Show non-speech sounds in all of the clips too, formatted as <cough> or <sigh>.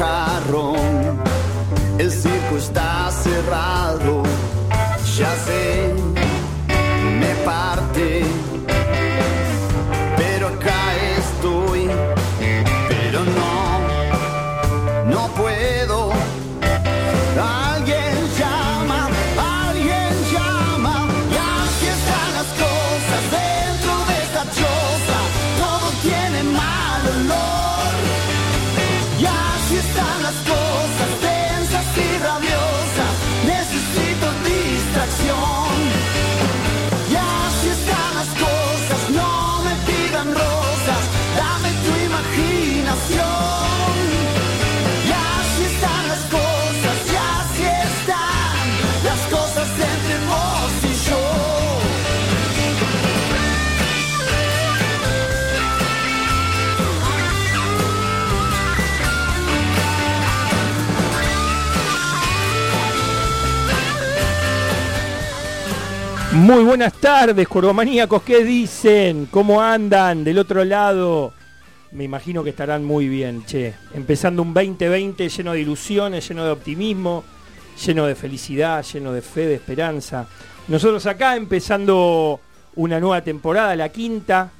jarrón. El circo está cerrado. Muy buenas tardes, cordomaníacos. ¿Qué dicen? ¿Cómo andan del otro lado? Me imagino que estarán muy bien, che. Empezando un 2020 lleno de ilusiones, lleno de optimismo, lleno de felicidad, lleno de fe, de esperanza. Nosotros acá empezando una nueva temporada, la quinta,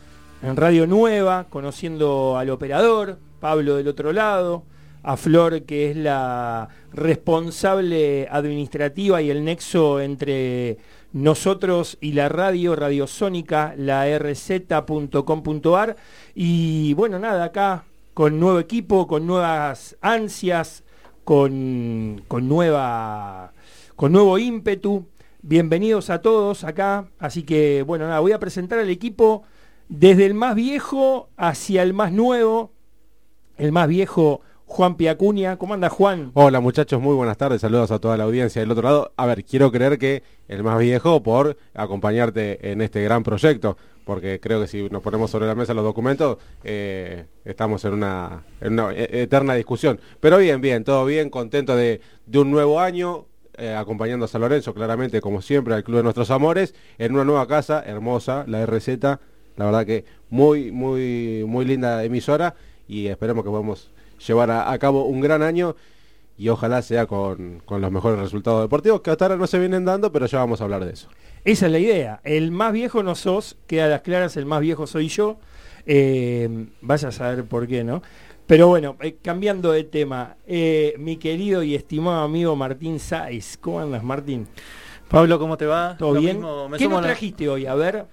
en Radio Nueva, conociendo al operador, Pablo del otro lado, a Flor, que es la responsable administrativa y el nexo entre nosotros y la radio, Radiosónica, la rz.com.ar. Y bueno, nada, acá con nuevo equipo, con nuevas ansias, con, con, nueva, con nuevo ímpetu. Bienvenidos a todos acá. Así que bueno, nada, voy a presentar al equipo desde el más viejo hacia el más nuevo. El más viejo Juan Piacuña. ¿Cómo anda Juan? Hola muchachos, muy buenas tardes, saludos a toda la audiencia del otro lado. A ver, quiero creer que el más viejo por acompañarte en este gran proyecto, porque creo que si nos ponemos sobre la mesa los documentos, eh, estamos en una, eterna discusión. Pero bien, bien, todo bien, contento de, un nuevo año, eh, acompañando a San Lorenzo, claramente, como siempre, al Club de Nuestros Amores, en una nueva casa, hermosa, la RZ, la verdad que muy, muy, muy linda emisora, y esperemos que podamos llevar a, cabo un gran año y ojalá sea con, los mejores resultados deportivos, que hasta ahora no se vienen dando, pero ya vamos a hablar de eso. Esa es la idea. El más viejo no sos, queda a las claras, el más viejo soy yo. Eh, vaya a saber por qué, ¿no? Pero bueno, eh, cambiando de tema, eh, mi querido y estimado amigo Martín Sáez, ¿cómo andas, Martín? Pablo, ¿cómo te va? ¿Todo bien? ¿Qué nos trajiste hoy? A ver,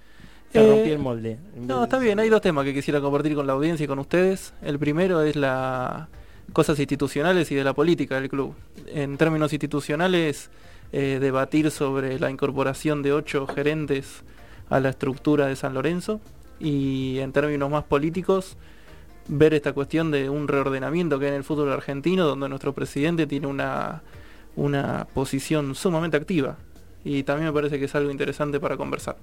te rompí el molde. No, está bien, hay dos temas que quisiera compartir con la audiencia y con ustedes. El primero es la cosas institucionales y de la política del club. En términos institucionales, eh, debatir sobre la incorporación de ocho gerentes a la estructura de San Lorenzo y en términos más políticos, ver esta cuestión de un reordenamiento que hay en el fútbol argentino, donde nuestro presidente tiene una, una posición sumamente activa y también me parece que es algo interesante para conversar.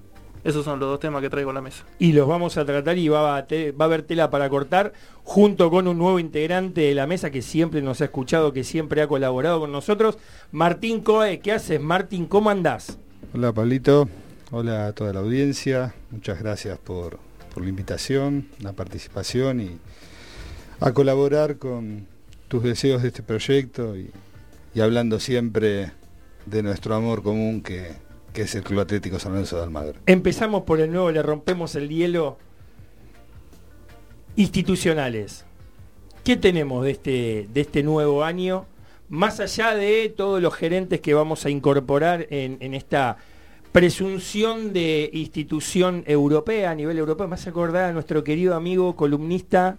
Esos son los dos temas que traigo a la mesa. Y los vamos a tratar y va a, va a haber tela para cortar junto con un nuevo integrante de la mesa que siempre nos ha escuchado, que siempre ha colaborado con nosotros, Martín Coe. ¿Qué haces, Martín? ¿Cómo andás? Hola, Pablito. Hola a toda la audiencia. Muchas gracias por, la invitación, la participación y a colaborar con tus deseos de este proyecto y, y hablando siempre de nuestro amor común que, que es el Club Atlético San Lorenzo de Almagro. Empezamos por el nuevo, le rompemos el hielo. Institucionales. ¿Qué tenemos de este, de este nuevo año? Más allá de todos los gerentes que vamos a incorporar en, esta presunción de institución europea, a nivel europeo, más acordar a nuestro querido amigo columnista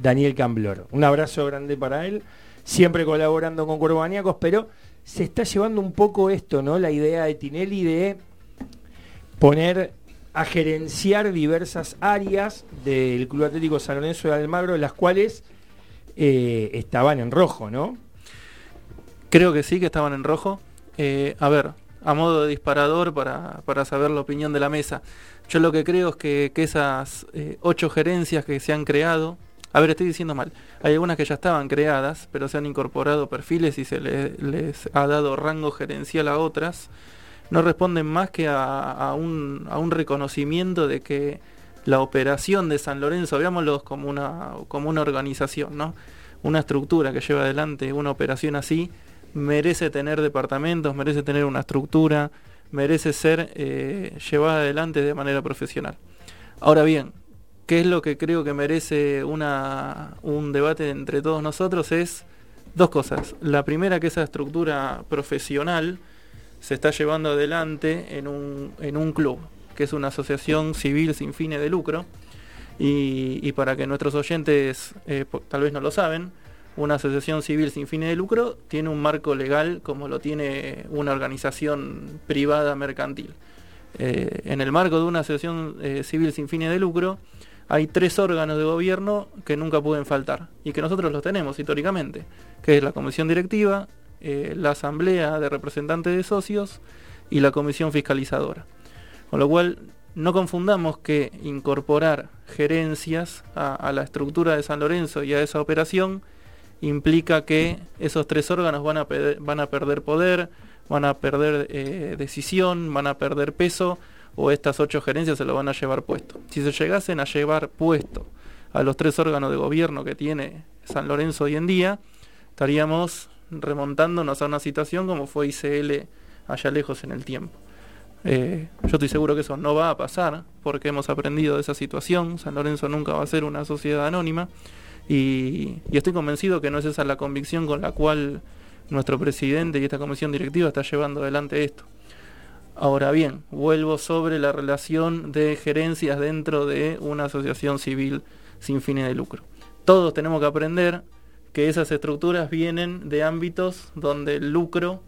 Daniel Camblor. Un abrazo grande para él, siempre colaborando con Cuervo pero se está llevando un poco esto, ¿no? La idea de Tinelli de poner a gerenciar diversas áreas del Club Atlético San Lorenzo de Almagro, las cuales eh, estaban en rojo, ¿no? Creo que sí, que estaban en rojo. Eh, a ver, a modo de disparador para, para, saber la opinión de la mesa. Yo lo que creo es que, esas eh, ocho gerencias que se han creado, a ver, estoy diciendo mal. Hay algunas que ya estaban creadas, pero se han incorporado perfiles y se les ha dado rango gerencial a otras. No responden más que a, un, a un reconocimiento de que la operación de San Lorenzo, veámoslo como una, como una organización, ¿no? Una estructura que lleva adelante una operación así, merece tener departamentos, merece tener una estructura, merece ser eh, llevada adelante de manera profesional. Ahora bien, qué es lo que creo que merece una, un debate entre todos nosotros es dos cosas. La primera, que esa estructura profesional se está llevando adelante en un, en un club, que es una asociación civil sin fines de lucro. Y, para que nuestros oyentes eh, tal vez no lo saben, una asociación civil sin fines de lucro tiene un marco legal como lo tiene una organización privada mercantil. Eh, en el marco de una asociación eh, civil sin fines de lucro, hay tres órganos de gobierno que nunca pueden faltar y que nosotros los tenemos históricamente, que es la comisión directiva, eh, la asamblea de representantes de socios y la comisión fiscalizadora. Con lo cual, no confundamos que incorporar gerencias a, la estructura de San Lorenzo y a esa operación implica que esos tres órganos van a, perder poder, van a perder eh, decisión, van a perder peso o estas ocho gerencias se lo van a llevar puesto. Si se llegasen a llevar puesto a los tres órganos de gobierno que tiene San Lorenzo hoy en día, estaríamos remontándonos a una situación como fue ICL allá lejos en el tiempo. Eh, yo estoy seguro que eso no va a pasar porque hemos aprendido de esa situación. San Lorenzo nunca va a ser una sociedad anónima y, estoy convencido que no es esa la convicción con la cual nuestro presidente y esta comisión directiva está llevando adelante esto. Ahora bien, vuelvo sobre la relación de gerencias dentro de una asociación civil sin fines de lucro. Todos tenemos que aprender que esas estructuras vienen de ámbitos donde el lucro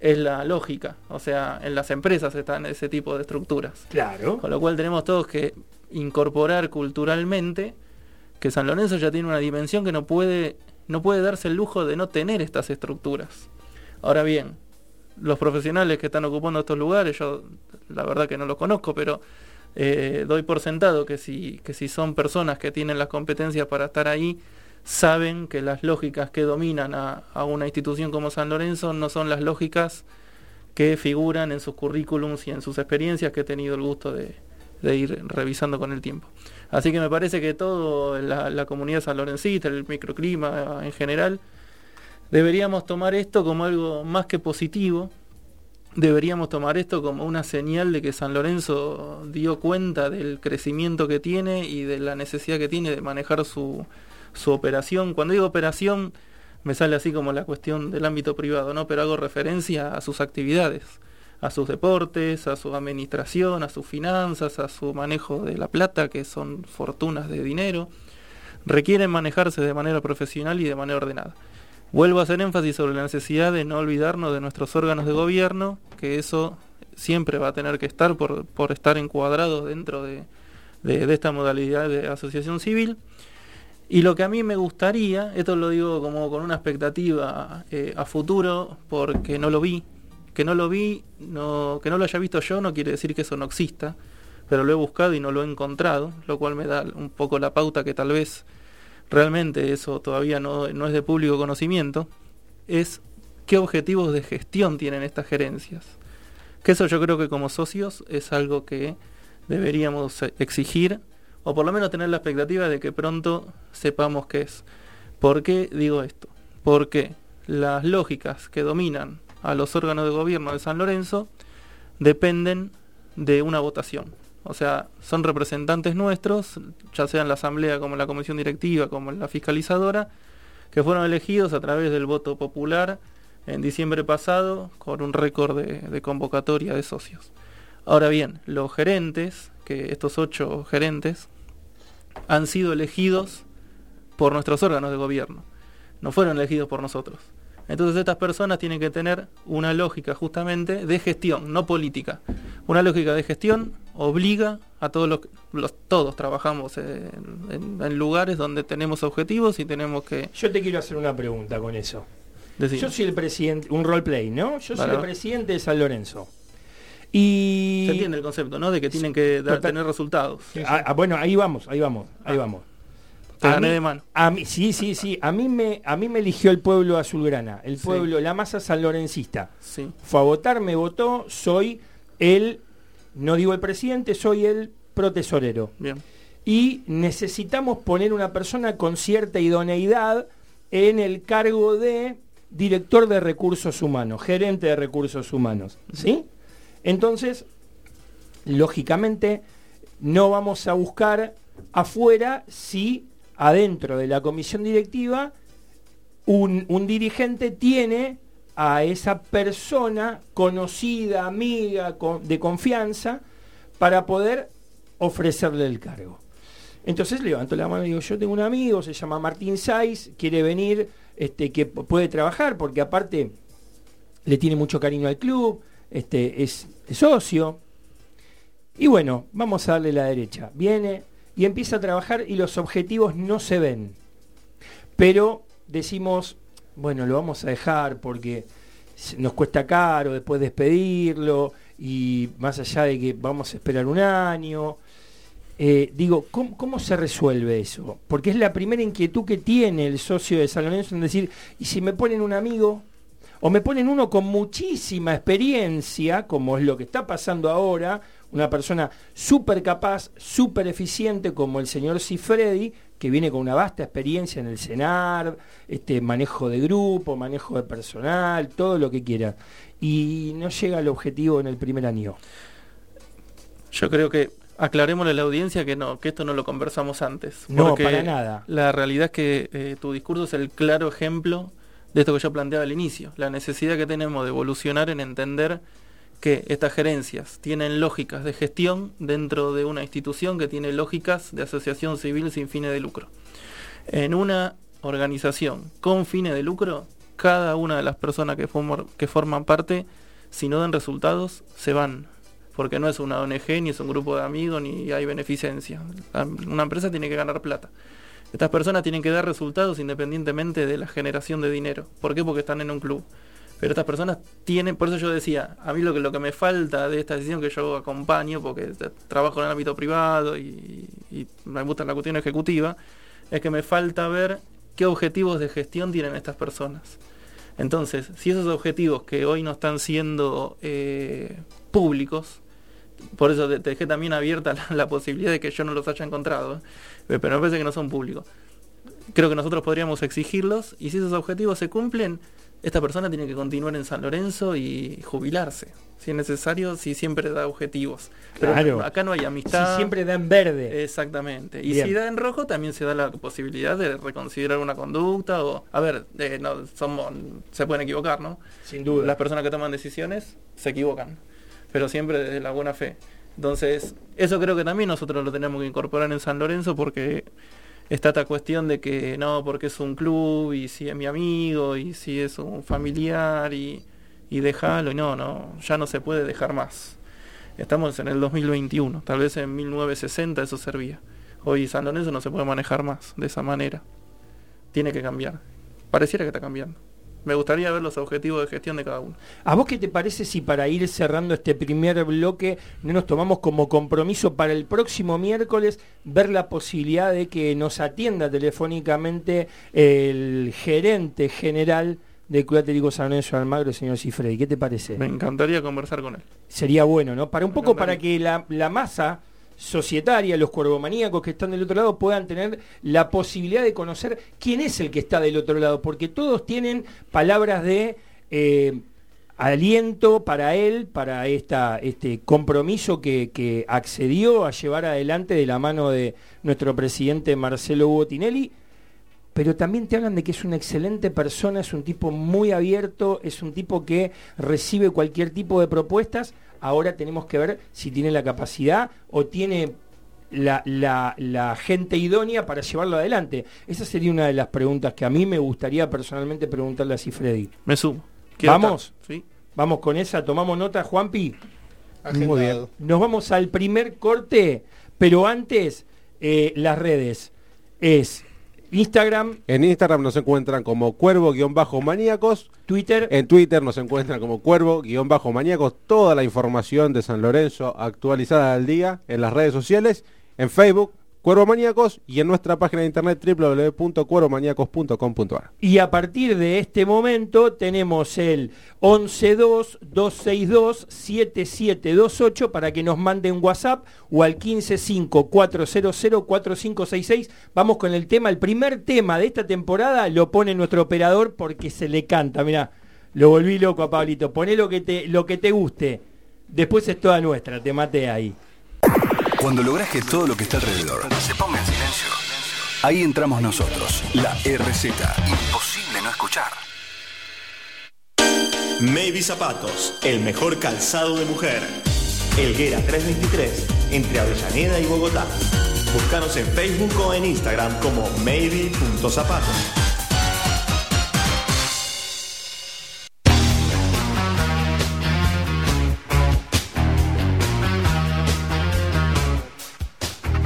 es la lógica. O sea, en las empresas están ese tipo de estructuras. Claro. Con lo cual tenemos todos que incorporar culturalmente que San Lorenzo ya tiene una dimensión que no puede no puede darse el lujo de no tener estas estructuras. Ahora bien, los profesionales que están ocupando estos lugares, yo la verdad que no los conozco, pero eh, doy por sentado que si, que si son personas que tienen las competencias para estar ahí, saben que las lógicas que dominan a, a una institución como San Lorenzo no son las lógicas que figuran en sus currículums y en sus experiencias que he tenido el gusto de, ir revisando con el tiempo. Así que me parece que todo la, la comunidad sanlorencista, el microclima en general, deberíamos tomar esto como algo más que positivo, deberíamos tomar esto como una señal de que San Lorenzo dio cuenta del crecimiento que tiene y de la necesidad que tiene de manejar su, su operación. Cuando digo operación, me sale así como la cuestión del ámbito privado, ¿no? Pero hago referencia a sus actividades a sus deportes, a su administración, a sus finanzas, a su manejo de la plata, que son fortunas de dinero, requieren manejarse de manera profesional y de manera ordenada. Vuelvo a hacer énfasis sobre la necesidad de no olvidarnos de nuestros órganos de gobierno, que eso siempre va a tener que estar por, por estar encuadrado dentro de, esta modalidad de asociación civil. Y lo que a mí me gustaría, esto lo digo como con una expectativa eh, a futuro, porque no lo vi, que no lo vi, no, que no lo haya visto yo no quiere decir que eso no exista, pero lo he buscado y no lo he encontrado, lo cual me da un poco la pauta que tal vez realmente eso todavía no, no es de público conocimiento, es qué objetivos de gestión tienen estas gerencias. Que eso yo creo que como socios es algo que deberíamos exigir, o por lo menos tener la expectativa de que pronto sepamos qué es. ¿Por qué digo esto? Porque las lógicas que dominan a los órganos de gobierno de San Lorenzo dependen de una votación. O sea, son representantes nuestros, ya sea en la asamblea como en la comisión directiva, como en la fiscalizadora, que fueron elegidos a través del voto popular en diciembre pasado con un récord de, de convocatoria de socios. Ahora bien, los gerentes, que estos ocho gerentes, han sido elegidos por nuestros órganos de gobierno, no fueron elegidos por nosotros. Entonces estas personas tienen que tener una lógica justamente de gestión, no política. Una lógica de gestión obliga a todos los, los todos trabajamos en, en, en, lugares donde tenemos objetivos y tenemos que. Yo te quiero hacer una pregunta con eso. Yo soy el presidente, un roleplay, ¿no? Yo soy el presidente de San Lorenzo. Y se entiende el concepto, ¿no? De que tienen que dar, tener resultados. Ah, ah, bueno, ahí vamos, ahí vamos, ahí Ah. vamos. Te A gané mí- de mano. A mí, sí, sí, sí. A mí me, a mí me eligió el pueblo azulgrana, el Sí. pueblo, la masa sanlorencista. Sí. Fue a votar, me votó, soy el, no digo el presidente, soy el protesorero. Bien. Y necesitamos poner una persona con cierta idoneidad en el cargo de director de recursos humanos, gerente de recursos humanos. ¿Sí? Entonces, lógicamente, no vamos a buscar afuera si adentro de la comisión directiva un, dirigente tiene a esa persona conocida, amiga, de confianza, para poder ofrecerle el cargo. Entonces levanto la mano y digo, yo tengo un amigo, se llama Martín Saiz, quiere venir, este, que puede trabajar, porque aparte le tiene mucho cariño al club, este, es, es socio. Y bueno, vamos a darle la derecha. Viene y empieza a trabajar y los objetivos no se ven. Pero decimos, bueno, lo vamos a dejar porque nos cuesta caro después despedirlo y más allá de que vamos a esperar un año. Eh, digo, ¿cómo, cómo se resuelve eso? Porque es la primera inquietud que tiene el socio de San Lorenzo en decir, ¿y si me ponen un amigo? O me ponen uno con muchísima experiencia, como es lo que está pasando ahora, una persona súper capaz, súper eficiente como el señor Cifredi, que viene con una vasta experiencia en el CENAR, este, manejo de grupo, manejo de personal, todo lo que quiera. Y no llega al objetivo en el primer año. Yo creo que aclarémosle a la audiencia que no, que esto no lo conversamos antes. No, para nada. La realidad es que eh, tu discurso es el claro ejemplo de esto que yo planteaba al inicio. La necesidad que tenemos de evolucionar en entender que estas gerencias tienen lógicas de gestión dentro de una institución que tiene lógicas de asociación civil sin fines de lucro. En una organización con fines de lucro, cada una de las personas que, que forman parte, si no dan resultados, se van. Porque no es una ONG, ni es un grupo de amigos, ni hay beneficencia. Una empresa tiene que ganar plata. Estas personas tienen que dar resultados independientemente de la generación de dinero. ¿Por qué? Porque están en un club. Pero estas personas tienen, por eso yo decía, a mí lo que, lo que me falta de esta decisión que yo acompaño, porque trabajo en el ámbito privado y, me gusta la cuestión ejecutiva, es que me falta ver qué objetivos de gestión tienen estas personas. Entonces, si esos objetivos que hoy no están siendo eh, públicos, por eso te, dejé también abierta la, posibilidad de que yo no los haya encontrado, eh, pero me parece que no son públicos. Creo que nosotros podríamos exigirlos y si esos objetivos se cumplen, esta persona tiene que continuar en San Lorenzo y jubilarse, si es necesario, si siempre da objetivos. Pero acá no hay amistad. Si siempre da en verde. Exactamente. Y si da en rojo, también se da la posibilidad de reconsiderar una conducta o, a ver, eh, no, somos, se pueden equivocar, ¿no? Sin duda. Las personas que toman decisiones se equivocan, pero siempre desde la buena fe. Entonces, eso creo que también nosotros lo tenemos que incorporar en San Lorenzo porque está esta cuestión de que no, porque es un club y si es mi amigo y si es un familiar y, y y no, no, ya no se puede dejar más. Estamos en el 2021, tal vez en 1960 eso servía. Hoy San Lorenzo no se puede manejar más de esa manera. Tiene que cambiar. Pareciera que está cambiando. Me gustaría ver los objetivos de gestión de cada uno. ¿A vos qué te parece si para ir cerrando este primer bloque no nos tomamos como compromiso para el próximo miércoles ver la posibilidad de que nos atienda telefónicamente el gerente general del Club Atlético San Lorenzo de Almagro, el señor Cifredi? ¿Qué te parece? Me encantaría conversar con él. Sería bueno, ¿no? Para un poco para que la, la masa societaria, los cuervomaníacos que están del otro lado puedan tener la posibilidad de conocer quién es el que está del otro lado, porque todos tienen palabras de eh, aliento para él, para esta, este compromiso que, que, accedió a llevar adelante de la mano de nuestro presidente Marcelo Botinelli. Pero también te hablan de que es una excelente persona, es un tipo muy abierto, es un tipo que recibe cualquier tipo de propuestas ahora tenemos que ver si tiene la capacidad o tiene la, gente idónea para llevarlo adelante. Esa sería una de las preguntas que a mí me gustaría personalmente preguntarle a Freddy. Me sumo. ¿Vamos? Sí. Vamos con esa, tomamos nota, Juanpi. Muy bien. Nos vamos al primer corte, pero antes, eh, las redes. Es Instagram. En Instagram nos encuentran como cuervo-maníacos. Twitter. En Twitter nos encuentran como cuervo-maníacos. Toda la información de San Lorenzo actualizada al día en las redes sociales. En Facebook, Cuervo Maníacos y en nuestra página de internet www.cuervomaníacos.com.ar. Y a partir de este momento tenemos el 112-262-7728 para que nos manden WhatsApp o al 155-400-4566. Vamos con el tema, el primer tema de esta temporada lo pone nuestro operador porque se le canta. Mira, lo volví loco a Pablito. Poné lo que te, lo que te guste. Después es toda nuestra, te maté ahí. Cuando logras que todo lo que está alrededor se ponga en silencio, ahí entramos nosotros, la RZ. Imposible no escuchar. Maybe Zapatos, el mejor calzado de mujer. Elguera 323, entre Avellaneda y Bogotá. Búscanos en Facebook o en Instagram como maybe.zapatos.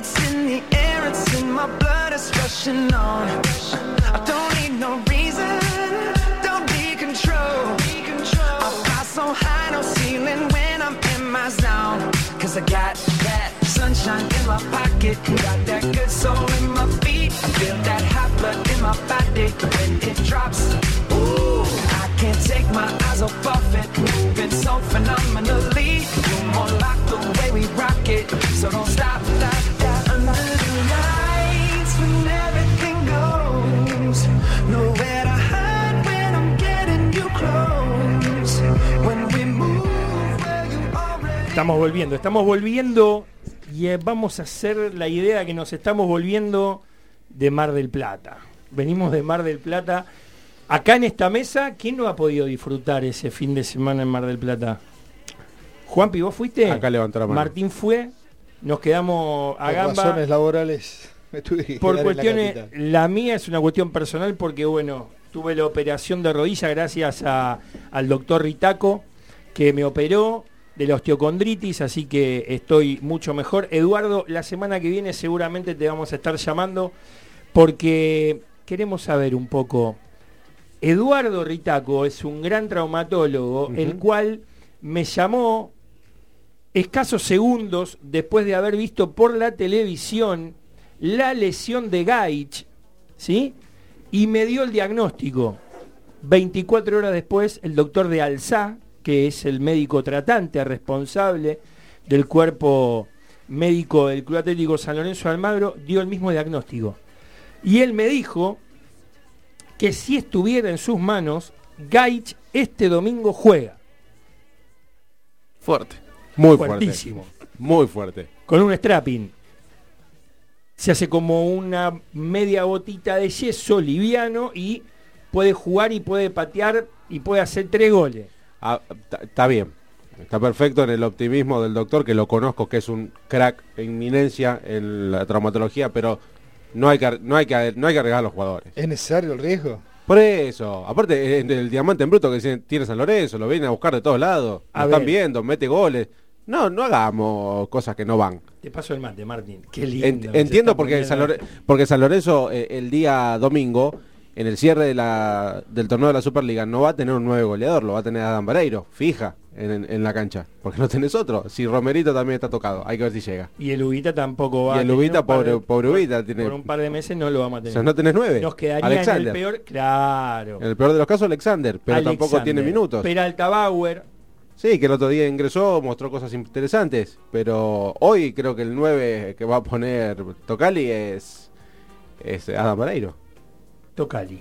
It's in the air, it's in my blood, it's rushing on. I don't need no reason, don't be control. I fly so high, no ceiling when I'm in my zone. Cause I got that sunshine in my pocket, got that good soul in my feet. I feel that hot blood in my body when it drops. Ooh, I can't take my eyes off of it, moving so phenomenally. You more like the way we rock it, so don't stop, stop, Estamos volviendo, estamos volviendo y eh, vamos a hacer la idea que nos estamos volviendo de Mar del Plata. Venimos de Mar del Plata. Acá en esta mesa, ¿quién no ha podido disfrutar ese fin de semana en Mar del Plata? Juanpi, ¿vos fuiste? Acá levantó la mano. Martín fue. Nos quedamos a Por gamba. razones laborales <laughs> me tuve que Por quedar en la cuestiones, la, mía es una cuestión personal porque, bueno, tuve la operación de rodilla gracias a- al doctor Ritaco, que me operó de la osteocondritis, así que estoy mucho mejor. Eduardo, la semana que viene seguramente te vamos a estar llamando porque queremos saber un poco. Eduardo Ritaco es un gran traumatólogo, el cual me llamó escasos segundos después de haber visto por la televisión la lesión de Gaich, ¿sí? Y me dio el diagnóstico. 24 horas después, el doctor de Alzá, que es el médico tratante responsable del cuerpo médico del Club Atlético San Lorenzo de Almagro, dio el mismo diagnóstico. Y él me dijo que si estuviera en sus manos, Gaich este domingo juega. Fuerte. Muy fuerte. Fuertísimo. Muy fuerte. Con un strapping. Se hace como una media botita de yeso liviano y puede jugar y puede patear y puede hacer tres goles. Ah, ta- Está bien. Está perfecto en el optimismo del doctor, que lo conozco, que es un crack en inminencia en la traumatología, pero no hay que, no hay que, no hay que arriesgar a los jugadores. ¿Es necesario el riesgo? Por eso, aparte el, el diamante en bruto que tiene San Lorenzo, lo vienen a buscar de todos lados, A lo están viendo, mete goles. No, no hagamos cosas que no van. Te paso el mate, Martín. Qué lindo. Ent- entiendo porque San, poniendo. Lore- porque San Lorenzo eh, el día domingo, en el cierre de la, del torneo de la Superliga, no va a tener un nueve goleador, lo va a tener Adam Vareiro, fija, en, en- en la cancha. Porque no tenés otro. Si Romerito también está tocado, hay que ver si llega. Y el Ubita tampoco va Y el Ubita, par de- pobre- pobre Ubita, tiene- Por un par de meses no lo vamos a O tener. sea, no tenés nueve. Nos quedaría en Alexander. el peor, claro. En el peor de los casos, Alexander, pero tampoco tiene minutos. Peralta Bauer, Sí, que el otro día ingresó, mostró cosas interesantes, pero hoy creo que el 9 que va a poner Tocali es, es Adam Vareiro. Tocali.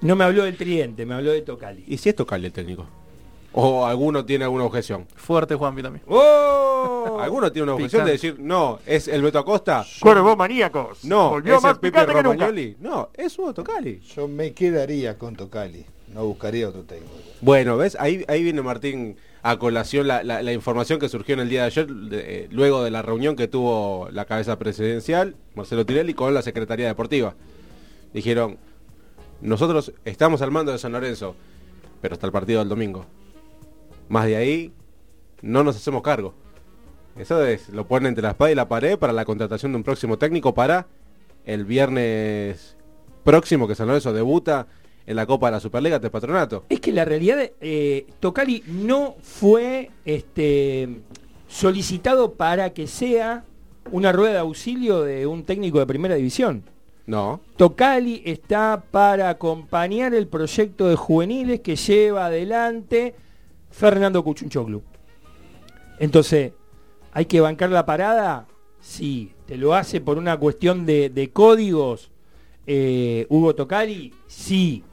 No me habló del tridente, me habló de Tocali. ¿Y si es Tocali el técnico? ¿O alguno tiene alguna objeción? Fuerte Juanpi también. ¡Oh! <laughs> ¿Alguno tiene una objeción de decir, no, es el Beto Acosta? Cuervo maníacos. No, Volvió es más el Pipe. Romagnoli? No, es Hugo Tocali. Yo me quedaría con Tocali, no buscaría otro técnico. Bueno, ¿ves? Ahí, ahí viene Martín a colación la, la- la información que surgió en el día de ayer, de- eh, luego de la reunión que tuvo la cabeza presidencial, Marcelo Tirelli, con la Secretaría Deportiva. Dijeron, nosotros estamos al mando de San Lorenzo, pero hasta el partido del domingo. Más de ahí, no nos hacemos cargo. Eso es, lo ponen entre la espada y la pared para la contratación de un próximo técnico para el viernes próximo que San Lorenzo debuta en la Copa de la Superliga de Patronato. Es que la realidad, eh, Tocali no fue este, solicitado para que sea una rueda de auxilio de un técnico de primera división. No. Tocali está para acompañar el proyecto de juveniles que lleva adelante Fernando Cuchunchoglu. Entonces, ¿hay que bancar la parada? Sí. ¿Te lo hace por una cuestión de, códigos eh, Hugo Tocali? Sí.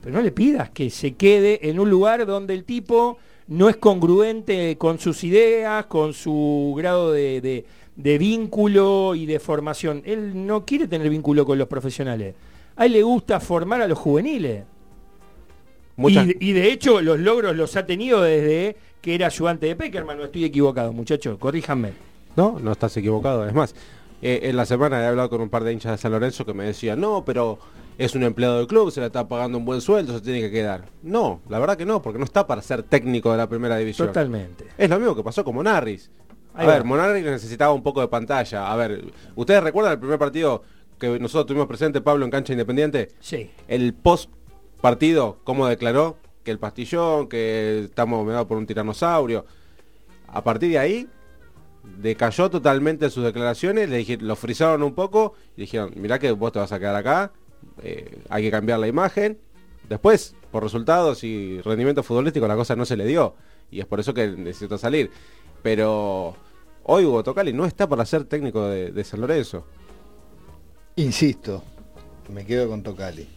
Pero no le pidas que se quede en un lugar donde el tipo no es congruente con sus ideas, con su grado de- de vínculo y de formación. Él no quiere tener vínculo con los profesionales. A él le gusta formar a los juveniles. Muchas- Y, y de hecho los logros los ha tenido desde que era ayudante de Peckerman. No estoy equivocado, muchachos. Corríjanme. No, no estás equivocado. Es más, eh, en la semana he hablado con un par de hinchas de San Lorenzo que me decían, no, pero es un empleado del club, se le está pagando un buen sueldo, se tiene que quedar. No, la verdad que no, porque no está para ser técnico de la primera división. Totalmente. Es lo mismo que pasó con Monarris. A ver, va. Monarris necesitaba un poco de pantalla. A ver, ¿ustedes recuerdan el primer partido que nosotros tuvimos presente, Pablo, en cancha independiente? Sí. El post partido, ¿cómo declaró? Que el pastillón, que estamos medados por un tiranosaurio. A partir de ahí, decayó totalmente sus declaraciones, le dije, lo frizaron un poco y dijeron, mirá que vos te vas a quedar acá, eh, hay que cambiar la imagen. Después, por resultados y rendimiento futbolístico, la cosa no se le dio. Y es por eso que necesito salir. Pero hoy Hugo Tocali no está para ser técnico de, de San Lorenzo. Insisto, me quedo con Tocali.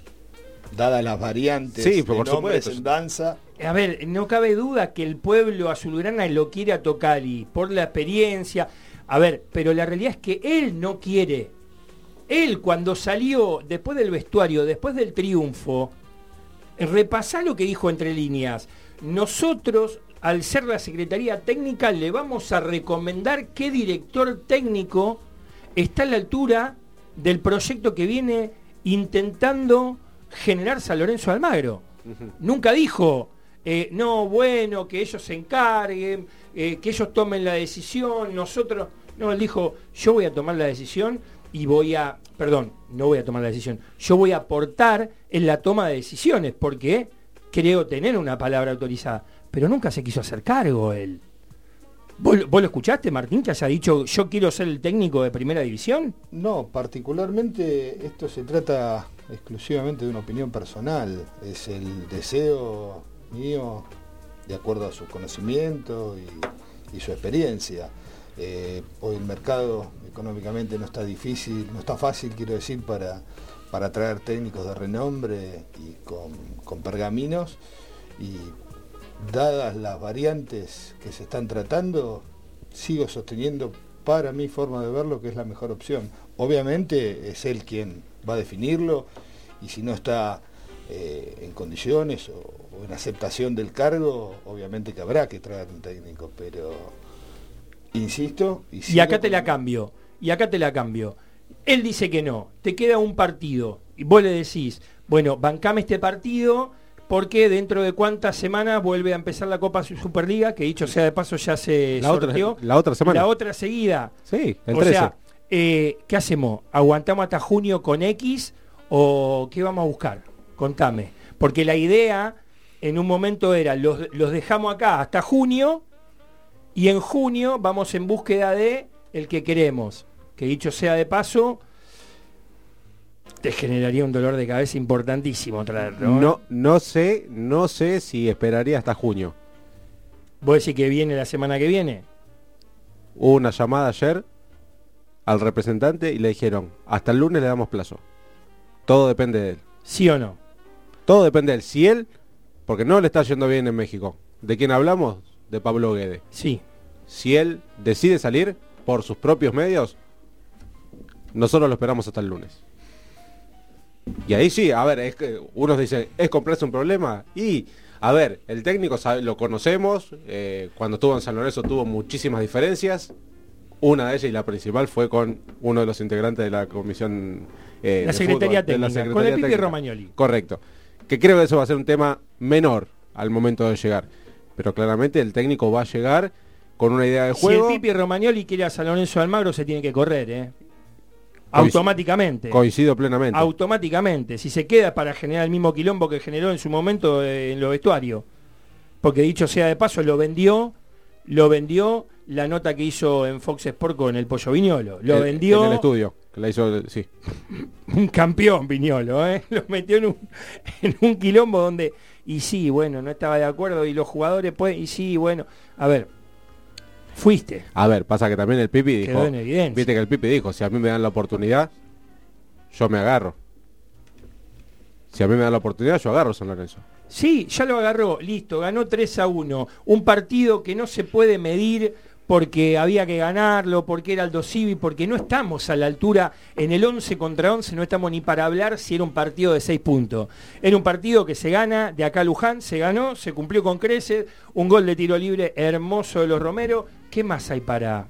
Dadas las variantes Sí, de por nombres supuesto. en danza, A ver, no cabe duda que el pueblo azulgrana lo quiere a Tocali por la experiencia. A ver, pero la realidad es que él no quiere. Él cuando salió después del vestuario, después del triunfo, repasá lo que dijo entre líneas. Nosotros, al ser la Secretaría Técnica, le vamos a recomendar qué director técnico está a la altura del proyecto que viene intentando generar San Lorenzo Almagro. Nunca dijo, eh, no, bueno, que ellos se encarguen, eh, que ellos tomen la decisión, nosotros... No, él dijo, yo voy a tomar la decisión y voy a, perdón, no voy a tomar la decisión, yo voy a aportar en la toma de decisiones, porque creo tener una palabra autorizada, pero nunca se quiso hacer cargo él. ¿Vos, lo- escuchaste, Martín, que haya dicho, yo quiero ser el técnico de primera división? no, particularmente esto se trata exclusivamente de una opinión personal. Es el deseo mío, de acuerdo a su conocimiento y, y su experiencia. Eh, hoy el mercado económicamente no está difícil, no está fácil, quiero decir, para, para traer técnicos de renombre y con, con pergaminos. Y dadas las variantes que se están tratando, sigo sosteniendo para mi forma de verlo que es la mejor opción. Obviamente es él quien va a definirlo y si no está eh, en condiciones o, o en aceptación del cargo, obviamente que habrá que traer un técnico, pero insisto y, acá te la cambio, y acá te la cambio. Él dice que no, te queda un partido, y vos le decís, bueno, bancame este partido, porque dentro de cuántas semanas vuelve a empezar la Copa Su- Superliga, que dicho sea de paso ya se La otra- la otra semana. La otra seguida. Sí, el o 13. sea, eh, ¿qué hacemos? ¿Aguantamos hasta junio con X o qué vamos a buscar? Contame. Porque la idea en un momento era, los, los dejamos acá hasta junio y en junio vamos en búsqueda de el que queremos. Que dicho sea de paso, te generaría un dolor de cabeza importantísimo traerlo. ¿eh? No, no sé, no sé si esperaría hasta junio. ¿Vos decís que viene la semana que viene? Hubo una llamada ayer al representante y le dijeron, hasta el lunes le damos plazo. Todo depende de él. ¿Sí o no? Todo depende de él. Si él, porque no le está yendo bien en México. ¿De quién hablamos? De Pablo Guede. Sí. Si él decide salir por sus propios medios, nosotros lo esperamos hasta el lunes. Y ahí sí, a ver, es que unos dicen, ¿es comprarse un problema? Y, a ver, el técnico sabe- lo conocemos, eh, cuando estuvo en San Lorenzo tuvo muchísimas diferencias. Una de ellas y la principal fue con uno de los integrantes de la comisión eh, La de Secretaría fútbol, de la Técnica, con Secretaría el Pipi Técnica. Romagnoli. Correcto. Que creo que eso va a ser un tema menor al momento de llegar. pero claramente el técnico va a llegar con una idea de Si juego. el Pipi Romagnoli quiere a San Lorenzo Almagro, se tiene que correr, ¿eh? Automáticamente. Coincido plenamente. Automáticamente. Si se queda para generar el mismo quilombo que generó en su momento eh, en los vestuarios. Porque dicho sea de paso, lo vendió, lo vendió la nota que hizo en Fox Sport con el Pollo Viñolo. Lo El- vendió En el estudio, que la hizo, sí. <laughs> un campeón Viñolo, ¿eh? <laughs> Lo metió en un, en un quilombo donde, y sí, bueno, no estaba de acuerdo, y los jugadores pueden, y sí, bueno, a ver, fuiste. A ver, pasa que también el Pipi dijo. Quedó en evidencia. Viste que el Pipi dijo, si a mí me dan la oportunidad, yo me agarro. Si a mí me dan la oportunidad, yo agarro San Lorenzo. Sí, ya lo agarró, listo, ganó 3 a 1. Un partido que no se puede medir porque había que ganarlo, porque era Aldo Civi, porque no estamos a la altura, en el 11 contra 11 no estamos ni para hablar si era un partido de 6 puntos. Era un partido que se gana, de acá a Luján, se ganó, se cumplió con creces, un gol de tiro libre hermoso de los Romero. ¿Qué más hay para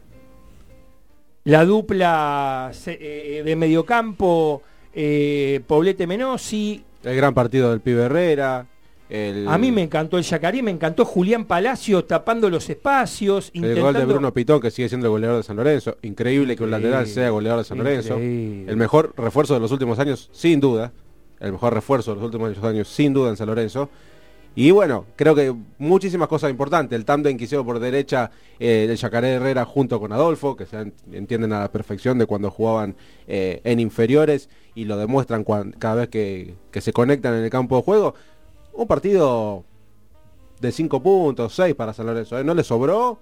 la dupla se- eh, de mediocampo, eh, Poblete Menosi, El gran partido del Pibe Herrera. El, a mí me encantó el Yacarí, me encantó Julián Palacios tapando los espacios, El gol de. Bruno Pitón, que sigue siendo el goleador de San Lorenzo. Increíble que un lateral sea goleador de San Lorenzo. Increíble. El mejor refuerzo de los últimos años, sin duda. El mejor refuerzo de los últimos años, sin duda, en San Lorenzo. Y bueno, creo que muchísimas cosas importantes. El tándem que hicieron por derecha eh, el Yacaré Herrera junto con Adolfo, que se en- entienden a la perfección de cuando jugaban eh, en inferiores y lo demuestran cada vez que, que se conectan en el campo de juego. Un partido de 5 puntos, 6 para San Lorenzo. ¿eh? No le sobró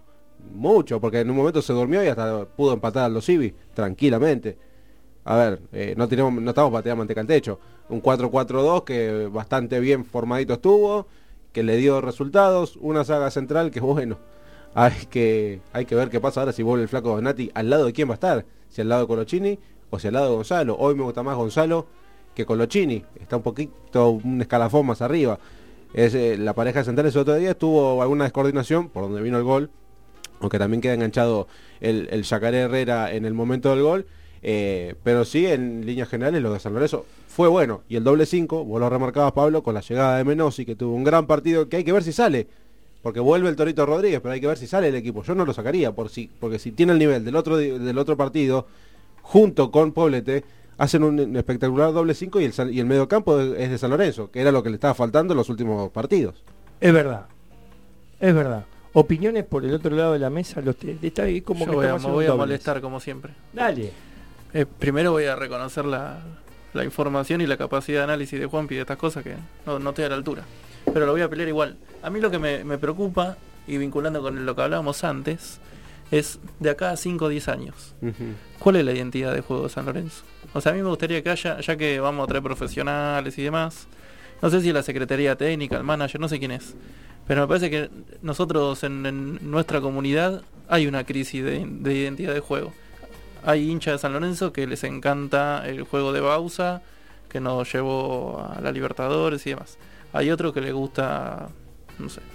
mucho, porque en un momento se durmió y hasta pudo empatar a los Civi tranquilamente. A ver, eh, no, tenemos, no estamos pateando manteca al techo. Un 4-4-2 que bastante bien formadito estuvo, que le dio resultados. Una saga central que bueno, hay que, hay que ver qué pasa ahora si vuelve el flaco Donati. ¿Al lado de quién va a estar? Si al lado de Colochini o si al lado de Gonzalo. Hoy me gusta más Gonzalo que Colochini. Está un poquito, un escalafón más arriba. Es, eh, la pareja central ese otro día tuvo alguna descoordinación por donde vino el gol aunque también queda enganchado el, el Herrera en el momento del gol, eh, pero sí, en líneas generales, lo de San Lorenzo fue bueno. Y el doble 5, vos lo remarcabas, Pablo, con la llegada de Menosi, que tuvo un gran partido, que hay que ver si sale. Porque vuelve el Torito Rodríguez, pero hay que ver si sale el equipo. Yo no lo sacaría, por si, porque si tiene el nivel del otro, del otro partido, junto con Poblete, hacen un, espectacular doble 5 y el, y el medio campo es de San Lorenzo, que era lo que le estaba faltando en los últimos partidos. Es verdad, es verdad. Opiniones por el otro lado de la mesa, los te- está ahí como Yo que voy me voy a molestar como siempre. Dale. Eh, primero voy a reconocer la, la información y la capacidad de análisis de Juanpi de estas cosas que no, no estoy a la altura. Pero lo voy a pelear igual. A mí lo que me, me preocupa, y vinculando con lo que hablábamos antes, es de acá a 5 o 10 años. ¿Cuál es la identidad de juego de San Lorenzo? O sea, a mí me gustaría que haya, ya que vamos a traer profesionales y demás, no sé si la Secretaría Técnica, el manager, no sé quién es, pero me parece que nosotros en, en nuestra comunidad hay una crisis de, de identidad de juego. Hay hinchas de San Lorenzo que les encanta el juego de Bausa, que nos llevó a la Libertadores y demás. Hay otro que le gusta,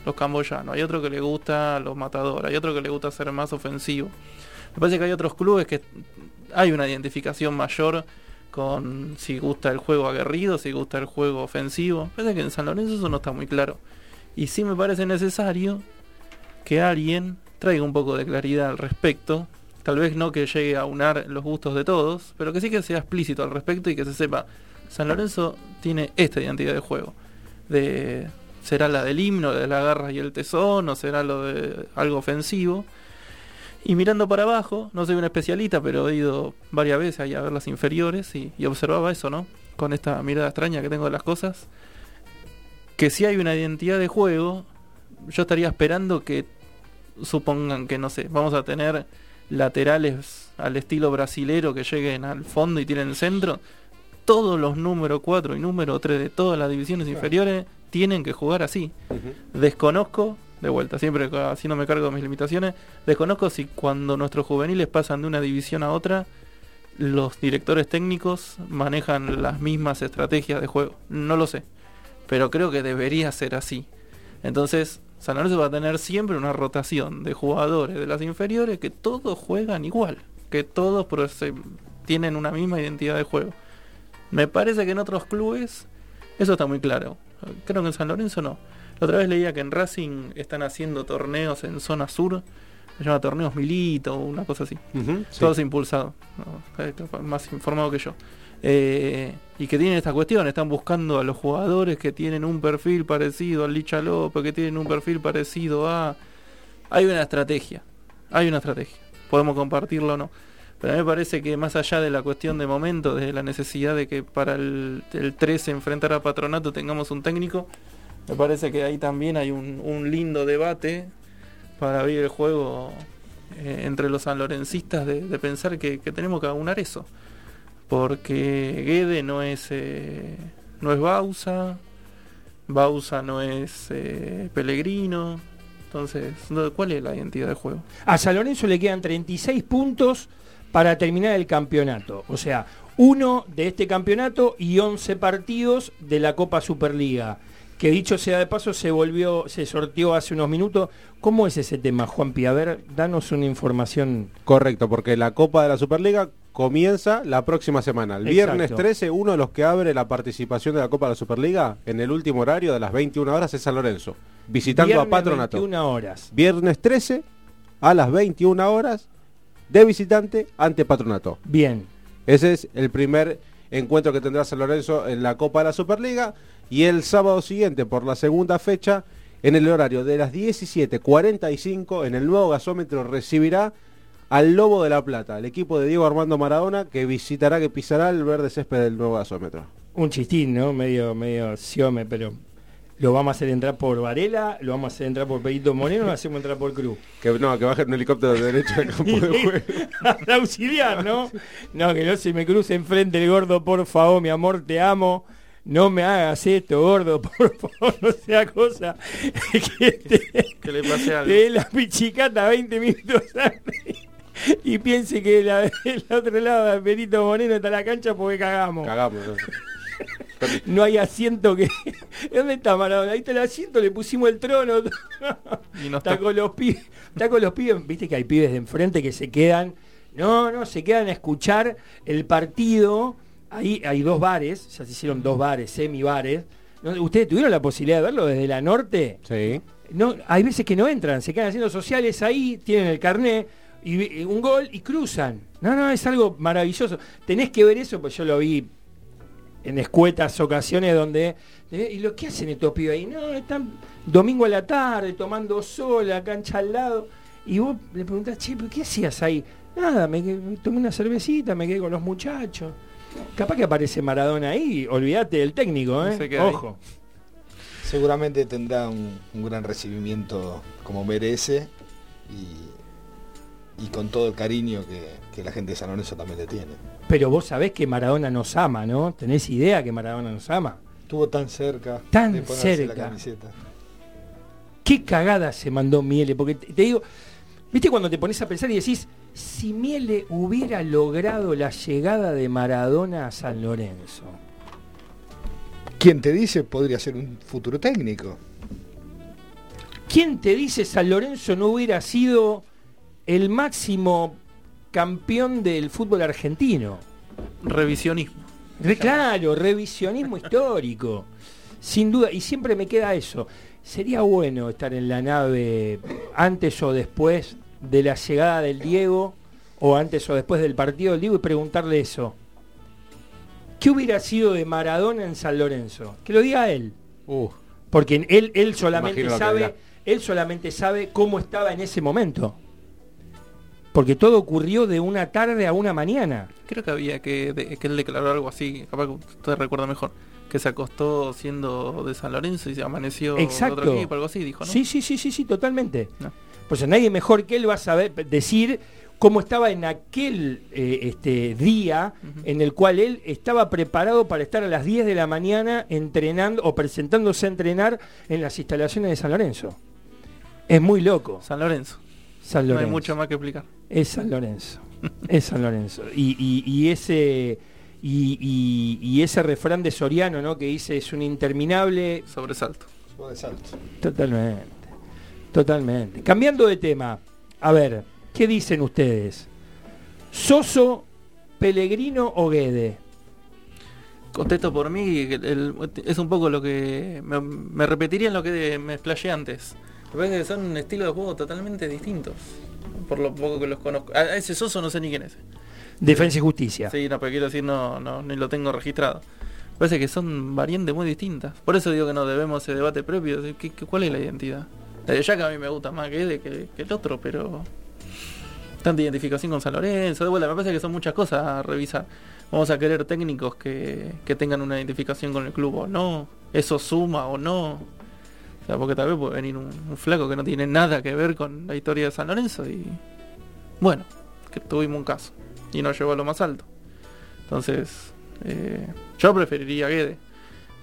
los camboyanos. Hay otro que le gusta los matadores. Hay otro que le gusta ser más ofensivo. Me parece que hay otros clubes que hay una identificación mayor con si gusta el juego aguerrido, si gusta el juego ofensivo. Me parece que en San Lorenzo eso no está muy claro. Y sí me parece necesario que alguien traiga un poco de claridad al respecto. Tal vez no que llegue a unar los gustos de todos, pero que sí que sea explícito al respecto y que se sepa. San Lorenzo tiene esta identidad de juego. De, ¿Será la del himno, de la garra y el tesón? ¿O será lo de algo ofensivo? Y mirando para abajo, no soy un especialista, pero he ido varias veces ahí a ver las inferiores y, y observaba eso, ¿no? Con esta mirada extraña que tengo de las cosas. Que si hay una identidad de juego, yo estaría esperando que supongan que, no sé, vamos a tener laterales al estilo brasilero que lleguen al fondo y tienen el centro. Todos los número 4 y número 3 de todas las divisiones inferiores tienen que jugar así. Desconozco, de vuelta, siempre así no me cargo de mis limitaciones, desconozco si cuando nuestros juveniles pasan de una división a otra, los directores técnicos manejan las mismas estrategias de juego. No lo sé, pero creo que debería ser así. Entonces, San Lorenzo va a tener siempre una rotación de jugadores de las inferiores que todos juegan igual, que todos tienen una misma identidad de juego. Me parece que en otros clubes eso está muy claro. Creo que en San Lorenzo no. La otra vez leía que en Racing están haciendo torneos en zona sur, se llama torneos Milito, una cosa así. Todos impulsados, más informado que yo. Eh, y que tienen esta cuestión, están buscando a los jugadores que tienen un perfil parecido al Licha López, que tienen un perfil parecido a... Hay una estrategia, hay una estrategia, podemos compartirlo o no. Pero a mí me parece que más allá de la cuestión de momento, de la necesidad de que para el, el 13 enfrentar a Patronato tengamos un técnico, me parece que ahí también hay un, lindo debate para abrir el juego eh, entre los sanlorencistas de, de pensar que, que tenemos que aunar eso. Porque Guede no es eh, no es Bausa, Bausa no es eh, Pellegrino. Entonces, ¿cuál es la identidad del juego? A San Lorenzo le quedan 36 puntos para terminar el campeonato. O sea, uno de este campeonato y 11 partidos de la Copa Superliga. Que dicho sea de paso, se volvió, se sorteó hace unos minutos. ¿Cómo es ese tema, Juanpi? A ver, danos una información. Correcto, porque la Copa de la Superliga comienza la próxima semana. El viernes Exacto. 13, uno de los que abre la participación de la Copa de la Superliga en el último horario de las 21 horas es San Lorenzo, visitando Viernes, a Patronato. 21 horas. Viernes 13 a las 21 horas de visitante ante Patronato. Bien. Ese es el primer encuentro que tendrá San Lorenzo en la Copa de la Superliga. Y el sábado siguiente, por la segunda fecha, en el horario de las 17.45, en el nuevo gasómetro recibirá al Lobo de la Plata, el equipo de Diego Armando Maradona, que visitará, que pisará el verde césped del nuevo gasómetro. Un chistín, ¿no? Medio, medio siome, pero lo vamos a hacer entrar por Varela, lo vamos a hacer entrar por Pedito Moreno, lo hacemos entrar por Cruz. Que no, que baje en un helicóptero de derecho al campo de <laughs> juego. Auxiliar, ¿no? No, que no se me cruce enfrente el gordo, por favor, mi amor, te amo. No me hagas esto, gordo, <laughs> por favor, no sea cosa <laughs> que te, Que le pase algo. te dé la pichicata 20 minutos antes <laughs> y piense que la, el otro lado de Perito Moreno está la cancha porque cagamos. Cagamos. <laughs> ¿no? Hay asiento que. <laughs> ¿Dónde está Maradona? Ahí está el asiento, le pusimos el trono. Y no está, está. con los pibes. Está con los pibes. Viste que hay pibes de enfrente que se quedan. No, no, se quedan a escuchar el partido. Ahí hay dos bares, ya se hicieron dos bares, semi-bares. ¿Ustedes tuvieron la posibilidad de verlo desde la norte? Sí. No, hay veces que no entran, se quedan haciendo sociales ahí, tienen el carnet y, y un gol y cruzan. No, no, es algo maravilloso. Tenés que ver eso, pues yo lo vi en escuetas ocasiones donde eh, y lo que hacen estos pibes ahí no están domingo a la tarde tomando sol la cancha al lado y vos le preguntás che ¿pero qué hacías ahí? nada me, tomé una cervecita me quedé con los muchachos capaz que aparece Maradona ahí olvídate del técnico ¿eh? ahí. ojo Seguramente tendrá un, un gran recibimiento como merece y, y con todo el cariño que, que la gente de San Lorenzo también le tiene. pero vos sabés que Maradona nos ama ¿no? tenés idea que Maradona nos ama Estuvo tan cerca Tan de ponerse cerca. la camiseta. qué cagada se mandó Miele, porque te, te digo, viste cuando te pones a pensar y decís, si Miele hubiera logrado la llegada de Maradona a San Lorenzo, ¿Quién te dice podría ser un futuro técnico? ¿quién te dice San Lorenzo no hubiera sido el máximo campeón del fútbol argentino? Revisionismo. Re- claro, revisionismo <laughs> histórico, sin duda, y siempre me queda eso. Sería bueno estar en la nave antes o después de la llegada del Diego, o antes o después del partido del Diego, y preguntarle eso. ¿Qué hubiera sido de Maradona en San Lorenzo? Que lo diga él. Uh, Porque él, él solamente sabe, él solamente sabe cómo estaba en ese momento. Porque todo ocurrió de una tarde a una mañana. Creo que había que, de- que él declaró algo así, capaz que usted recuerda mejor, que se acostó siendo de San Lorenzo y se amaneció de Exacto. otro equipo, algo así, dijo, ¿no? Sí, sí, sí, sí, sí, totalmente. No. Pues nadie mejor que él va a saber decir cómo estaba en aquel eh, este, día en el cual él estaba preparado para estar a las 10 de la mañana entrenando o presentándose a entrenar en las instalaciones de San Lorenzo. Es muy loco. San Lorenzo. San No Lorenzo. hay mucho más que explicar. Es San Lorenzo. <laughs> es San Lorenzo. Y, y- y ese y, y- y ese refrán de Soriano, ¿no? Que dice es un interminable. Sobresalto. Sobresalto. Totalmente. Totalmente. Cambiando de tema. A ver, ¿qué dicen ustedes? ¿Soso, Pellegrino o Guede? contesto por mí, el- el- es un poco lo que me, me repetiría en lo que me explayé antes. Me parece que son estilos de juego totalmente distintos, por lo poco que los conozco. A ese Soso no sé ni quién es. Defensa y Justicia. Sí, no, pero quiero decir, no, no, ni lo tengo registrado. Parece que son variantes muy distintas. Por eso digo que no debemos ese debate propio. ¿qué- qué- ¿Cuál es la identidad? La de Jack a mí me gusta más que, de que, que el otro, pero... Tanta identificación con San Lorenzo. De vuelta, me parece que son muchas cosas a revisar. Vamos a querer técnicos que, que tengan una identificación con el club o no. Eso suma o no. Sea, porque tal vez puede venir un, flaco que no tiene nada que ver con la historia de San Lorenzo y... Bueno, que tuvimos un caso. Y nos llevó a lo más alto. Entonces, eh, yo preferiría Guede.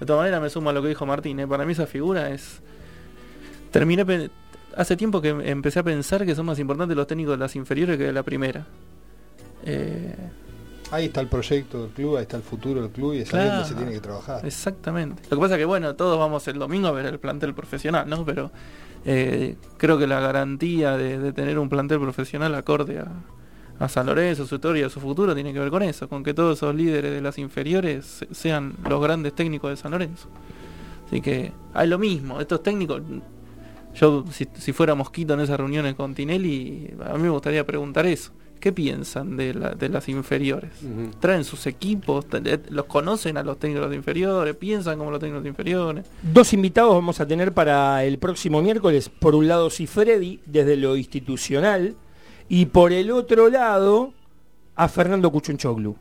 De todas maneras, me sumo a lo que dijo Martín. ¿eh? Para mí esa figura es... Terminé... Hace tiempo que empecé a pensar que son más importantes los técnicos de las inferiores que de la primera. Eh, Ahí está el proyecto del club, ahí está el futuro del club y es ahí donde se tiene que trabajar. Exactamente. Lo que pasa que, bueno, todos vamos el domingo a ver el plantel profesional, ¿no? Pero eh, creo que la garantía de, de tener un plantel profesional acorde a, a San Lorenzo, su historia, su futuro, tiene que ver con eso, con que todos esos líderes de las inferiores se- sean los grandes técnicos de San Lorenzo. Así que hay lo mismo, estos técnicos, yo si, si fuera mosquito en esas reuniones con Tinelli, a mí me gustaría preguntar eso. ¿Qué piensan de, la- de las inferiores? ¿Traen sus equipos? ¿Te- ¿Los conocen a los técnicos inferiores? ¿Piensan como los técnicos inferiores? Dos invitados vamos a tener para el próximo miércoles. Por un lado, Cifredi, desde lo institucional. Y por el otro lado, a Fernando Cuchunchoglu.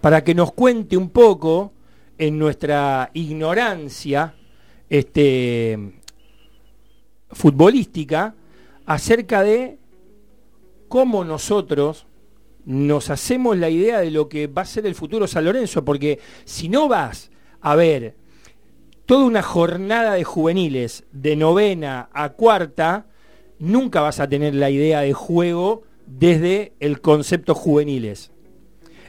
Para que nos cuente un poco, en nuestra ignorancia este, futbolística, acerca de cómo nosotros nos hacemos la idea de lo que va a ser el futuro San Lorenzo. Porque si no vas a ver toda una jornada de juveniles de novena a cuarta, nunca vas a tener la idea de juego desde el concepto juveniles.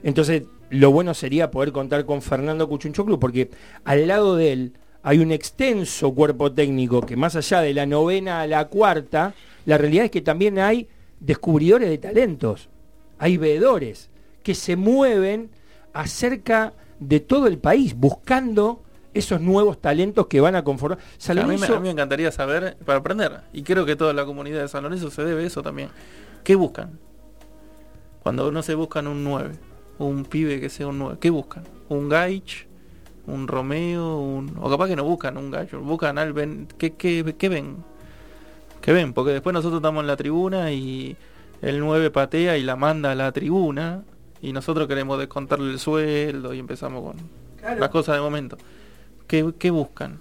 Entonces, lo bueno sería poder contar con Fernando Cuchunchoclu, porque al lado de él hay un extenso cuerpo técnico que más allá de la novena a la cuarta, la realidad es que también hay descubridores de talentos, hay veedores que se mueven acerca de todo el país buscando esos nuevos talentos que van a conformar. San a, mí me, Lorenzo- a mí me encantaría saber, para aprender, y creo que toda la comunidad de San Lorenzo se debe eso también. ¿Qué buscan? Cuando no se buscan un 9, un pibe que sea un 9, ¿qué buscan? ¿Un Gaich? ¿Un Romeo? Un... O capaz que no buscan un Gaich, buscan al ven... ¿Qué, qué, qué ven? ¿Qué ven? Porque después nosotros estamos en la tribuna y el 9 patea y la manda a la tribuna y nosotros queremos descontarle el sueldo y empezamos con las cosas de momento. ¿Qué, qué buscan?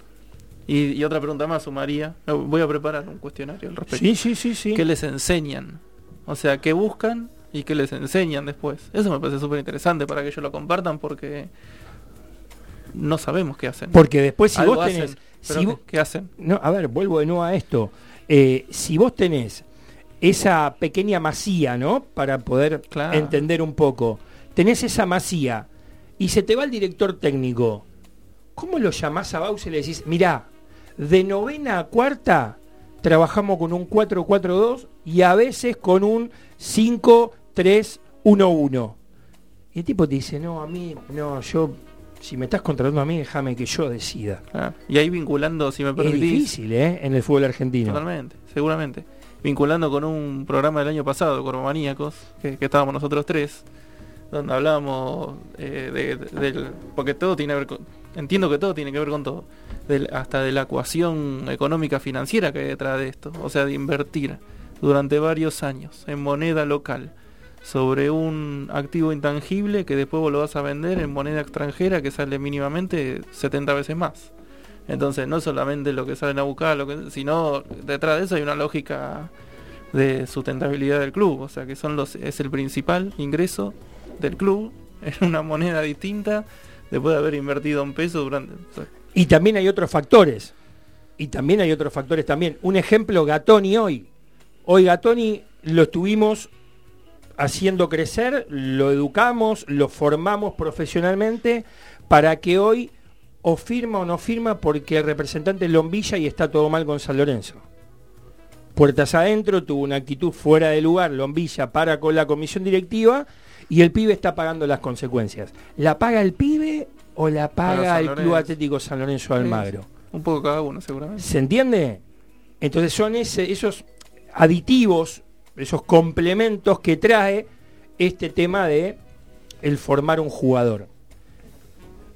Y, y otra pregunta más sumaría. Voy a preparar un cuestionario al respecto. Sí, sí, sí, sí. ¿Qué les enseñan? O sea, ¿qué buscan y qué les enseñan después? Eso me parece súper interesante para que ellos lo compartan porque no sabemos qué hacen. Porque después si Algo vos tenés... hacen, pero si ¿qué- vos- ¿Qué hacen? No, a ver, vuelvo de nuevo a esto. Eh, si vos tenés esa pequeña masía, ¿no? Para poder Claro. entender un poco. Tenés esa masía y se te va el director técnico. ¿Cómo lo llamás a Bausa y le decís, mirá, de novena a cuarta trabajamos con un 4-4-2 y a veces con un 5-3-1-1? Y el tipo te dice, no, a mí, no, yo, si me estás contratando a mí, déjame que yo decida. Ah, y ahí vinculando, si me Es permitís, difícil, ¿eh? En el fútbol argentino. Totalmente, seguramente. Vinculando con un programa del año pasado, Corbomaníacos, que, que estábamos nosotros tres, donde hablábamos eh, de, de- del. Porque todo tiene que ver con. Entiendo que todo tiene que ver con todo. del- hasta de la ecuación económica financiera que hay detrás de esto. O sea, de invertir durante varios años en moneda local sobre un activo intangible que después vos lo vas a vender en moneda extranjera que sale mínimamente 70 veces más. Entonces no solamente lo que salen a buscar, lo que, sino detrás de eso hay una lógica de sustentabilidad del club, o sea que son los es el principal ingreso del club <laughs> en una moneda distinta después de haber invertido un peso durante Y también hay otros factores. Y también hay otros factores también. Un ejemplo, Gatoni hoy. Hoy Gatoni lo estuvimos haciendo crecer, lo educamos, lo formamos profesionalmente para que hoy o firma o no firma porque el representante es Lombilla y está todo mal con San Lorenzo. Puertas adentro, tuvo una actitud fuera de lugar, Lombilla para con la comisión directiva y el pibe está pagando las consecuencias. ¿La paga el pibe o la paga el Club. Atlético San Lorenzo Almagro. Un poco cada uno, seguramente. ¿Se entiende? Entonces son ese- esos aditivos, esos complementos que trae este tema de el formar un jugador.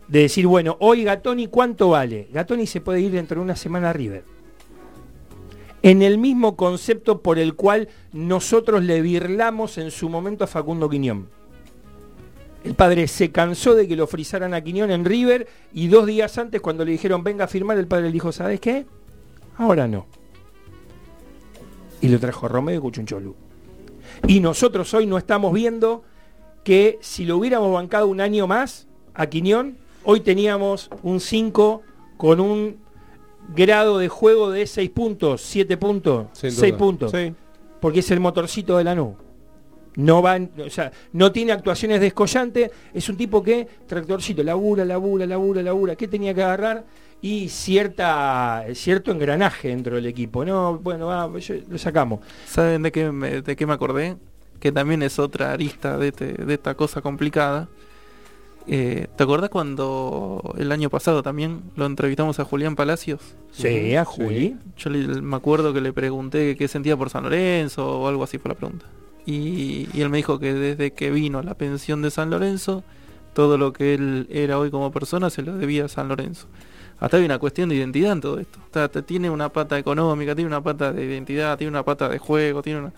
De decir, bueno, hoy Gatoni, ¿cuánto vale? Gatoni se puede ir dentro de una semana a River. En el mismo concepto por el cual nosotros le birlamos en su momento a Facundo Quiñón. El padre se cansó de que lo frizaran a Quiñón en River y dos días antes cuando le dijeron venga a firmar, el padre le dijo, ¿sabes qué? Ahora no. Y lo trajo Romeo y Cuchuncholu. Y nosotros hoy no estamos viendo que si lo hubiéramos bancado un año más a Quiñón, hoy teníamos un 5 con un grado de juego de 6 puntos, 7 puntos, Sin 6 duda. puntos. Sí. Porque es el motorcito de la nube. No van, o sea, no tiene actuaciones descollantes, es un tipo que tractorcito, labura, labura, labura, labura, ¿qué tenía que agarrar? Y cierta, cierto engranaje dentro del equipo. No, bueno, va, yo- lo sacamos. ¿Saben de qué, me, de qué me acordé? Que también es otra arista de, este- de esta cosa complicada. Eh, ¿Te acordás cuando el año pasado también lo entrevistamos a Julián Palacios? Sí, a Juli. Yo le- me acuerdo que le pregunté qué sentía por San Lorenzo o algo así fue la pregunta. Y, y él me dijo que desde que vino a la pensión de San Lorenzo, todo lo que él era hoy como persona se lo debía a San Lorenzo. Hasta hay una cuestión de identidad en todo esto. O sea, tiene una pata económica, tiene una pata de identidad, tiene una pata de juego, tiene una...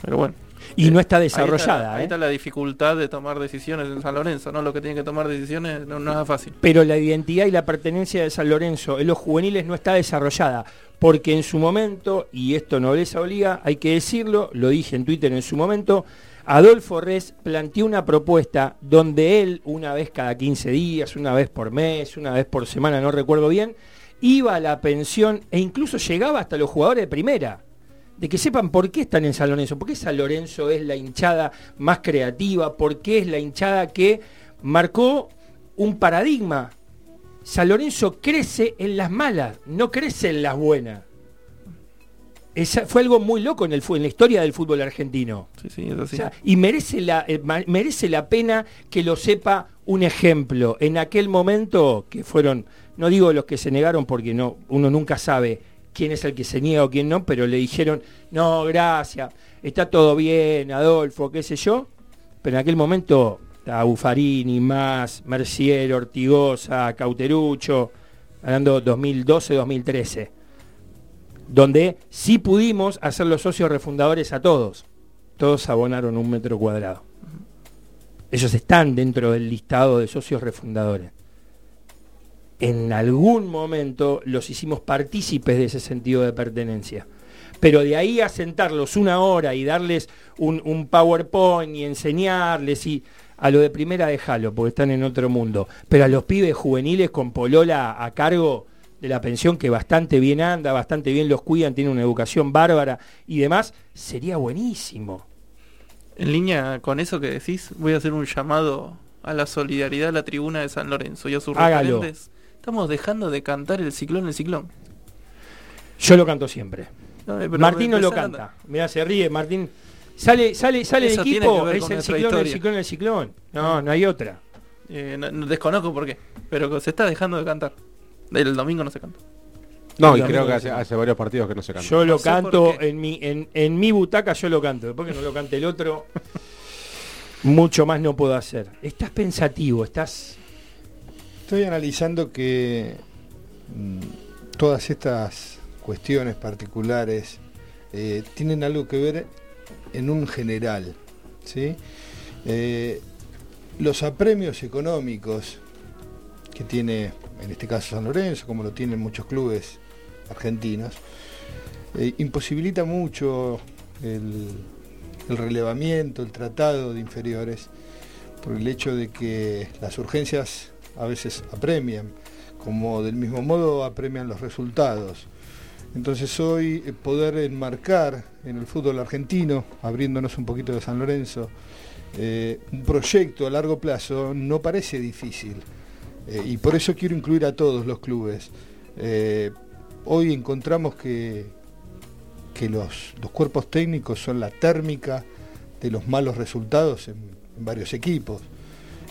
Pero bueno. Y no está Ahí está, desarrollada, ahí ¿eh? está la dificultad de tomar decisiones en San Lorenzo, ¿no? Lo que tiene que tomar decisiones no, no es fácil. Pero la identidad y la pertenencia de San Lorenzo en los juveniles no está desarrollada. Porque en su momento, y esto no les obliga, hay que decirlo, lo dije en Twitter en su momento, Adolfo Res planteó una propuesta donde él, una vez cada 15 días, una vez por mes, una vez por semana, no recuerdo bien, iba a la pensión e incluso llegaba hasta los jugadores de primera. De que sepan por qué están en San Lorenzo, por qué San Lorenzo es la hinchada más creativa, por qué es la hinchada que marcó un paradigma. San Lorenzo crece en las malas, no crece en las buenas. Esa, fue algo muy loco en, el, en la historia del fútbol argentino. Sí, sí, es así. O sea, y merece la, eh, merece la pena que lo sepa un ejemplo. En aquel momento, que fueron, no digo los que se negaron porque no, uno nunca sabe quién es el que se niega o quién no, pero le dijeron, no, gracias, está todo bien, Adolfo, qué sé yo. Pero en aquel momento, Buffarini, Más, Mercier, Ortigosa, Cauterucho, hablando 2012-2013 donde sí pudimos hacer los socios refundadores a todos. Todos abonaron un metro cuadrado. Ellos están dentro del listado de socios refundadores. En algún momento los hicimos partícipes de ese sentido de pertenencia. Pero de ahí a sentarlos una hora y darles un, un PowerPoint y enseñarles y a lo de primera déjalo, porque están en otro mundo. Pero a los pibes juveniles con Polola a cargo de la pensión que bastante bien anda, bastante bien los cuidan, tienen una educación bárbara y demás, sería buenísimo. En línea con eso que decís, voy a hacer un llamado a la solidaridad a la tribuna de San Lorenzo y a sus Hágalo. referentes. Estamos dejando de cantar el ciclón, el ciclón. Yo lo canto siempre. No, eh, Martín no lo canta. Mira, se ríe, Martín. Sale, sale, sale el tiene equipo, es el ciclón, el historia. ciclón, el ciclón. No, no hay otra. Eh, no- no- desconozco por qué, pero se está dejando de cantar. El domingo no se canta. No, y creo que hace, varios partidos que no se canta. Yo lo No canto en mi, en, en mi butaca, yo lo canto. Después que no lo cante el otro, mucho más no puedo hacer. Estás pensativo, estás. Estoy analizando que mm, todas estas cuestiones particulares eh, tienen algo que ver en un general. ¿sí? Eh, los apremios económicos que tiene, en este caso San Lorenzo, como lo tienen muchos clubes argentinos, eh, imposibilita mucho el, el relevamiento, el tratado de inferiores, por el hecho de que las urgencias a veces apremian, como del mismo modo apremian los resultados. Entonces hoy eh, poder enmarcar en el fútbol argentino, abriéndonos un poquito de San Lorenzo, eh, un proyecto a largo plazo no parece difícil. Eh, y por eso quiero incluir a todos los clubes. Eh, hoy encontramos que, que los, los cuerpos técnicos son la térmica de los malos resultados en, en varios equipos.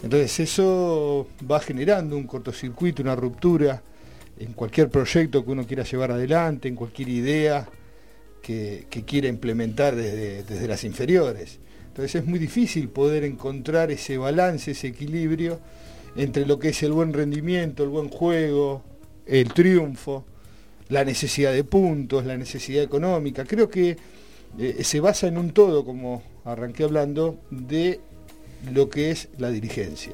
Entonces eso va generando un cortocircuito, una ruptura en cualquier proyecto que uno quiera llevar adelante, en cualquier idea que, que quiera implementar desde, desde las inferiores. Entonces es muy difícil poder encontrar ese balance, ese equilibrio entre lo que es el buen rendimiento, el buen juego, el triunfo, la necesidad de puntos, la necesidad económica. Creo que eh, se basa en un todo, como arranqué hablando, de lo que es la dirigencia.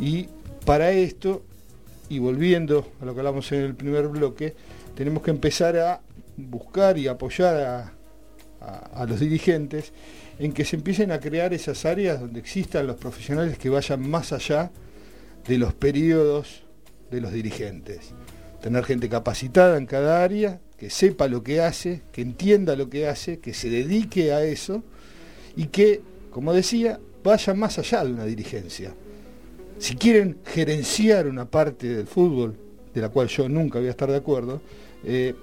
Y para esto, y volviendo a lo que hablamos en el primer bloque, tenemos que empezar a buscar y apoyar a, a- a los dirigentes en que se empiecen a crear esas áreas donde existan los profesionales que vayan más allá de los periodos de los dirigentes. Tener gente capacitada en cada área, que sepa lo que hace, que entienda lo que hace, que se dedique a eso y que, como decía, vaya más allá de una dirigencia. Si quieren gerenciar una parte del fútbol, de la cual yo nunca voy a estar de acuerdo, eh,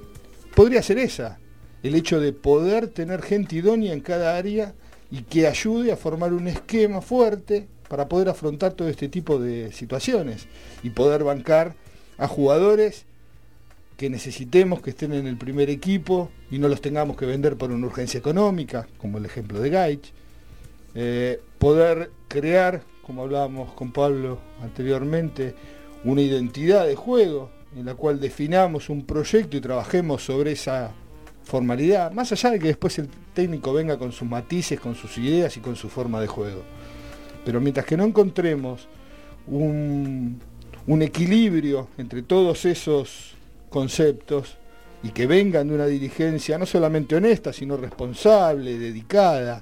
podría ser esa, el hecho de poder tener gente idónea en cada área y que ayude a formar un esquema fuerte para poder afrontar todo este tipo de situaciones y poder bancar a jugadores que necesitemos que estén en el primer equipo y no los tengamos que vender por una urgencia económica, como el ejemplo de Gaich. Eh, poder crear, como hablábamos con Pablo anteriormente, una identidad de juego en la cual definamos un proyecto y trabajemos sobre esa formalidad, más allá de que después el técnico venga con sus matices, con sus ideas y con su forma de juego. Pero mientras que no encontremos un, un equilibrio entre todos esos conceptos y que vengan de una dirigencia no solamente honesta, sino responsable, dedicada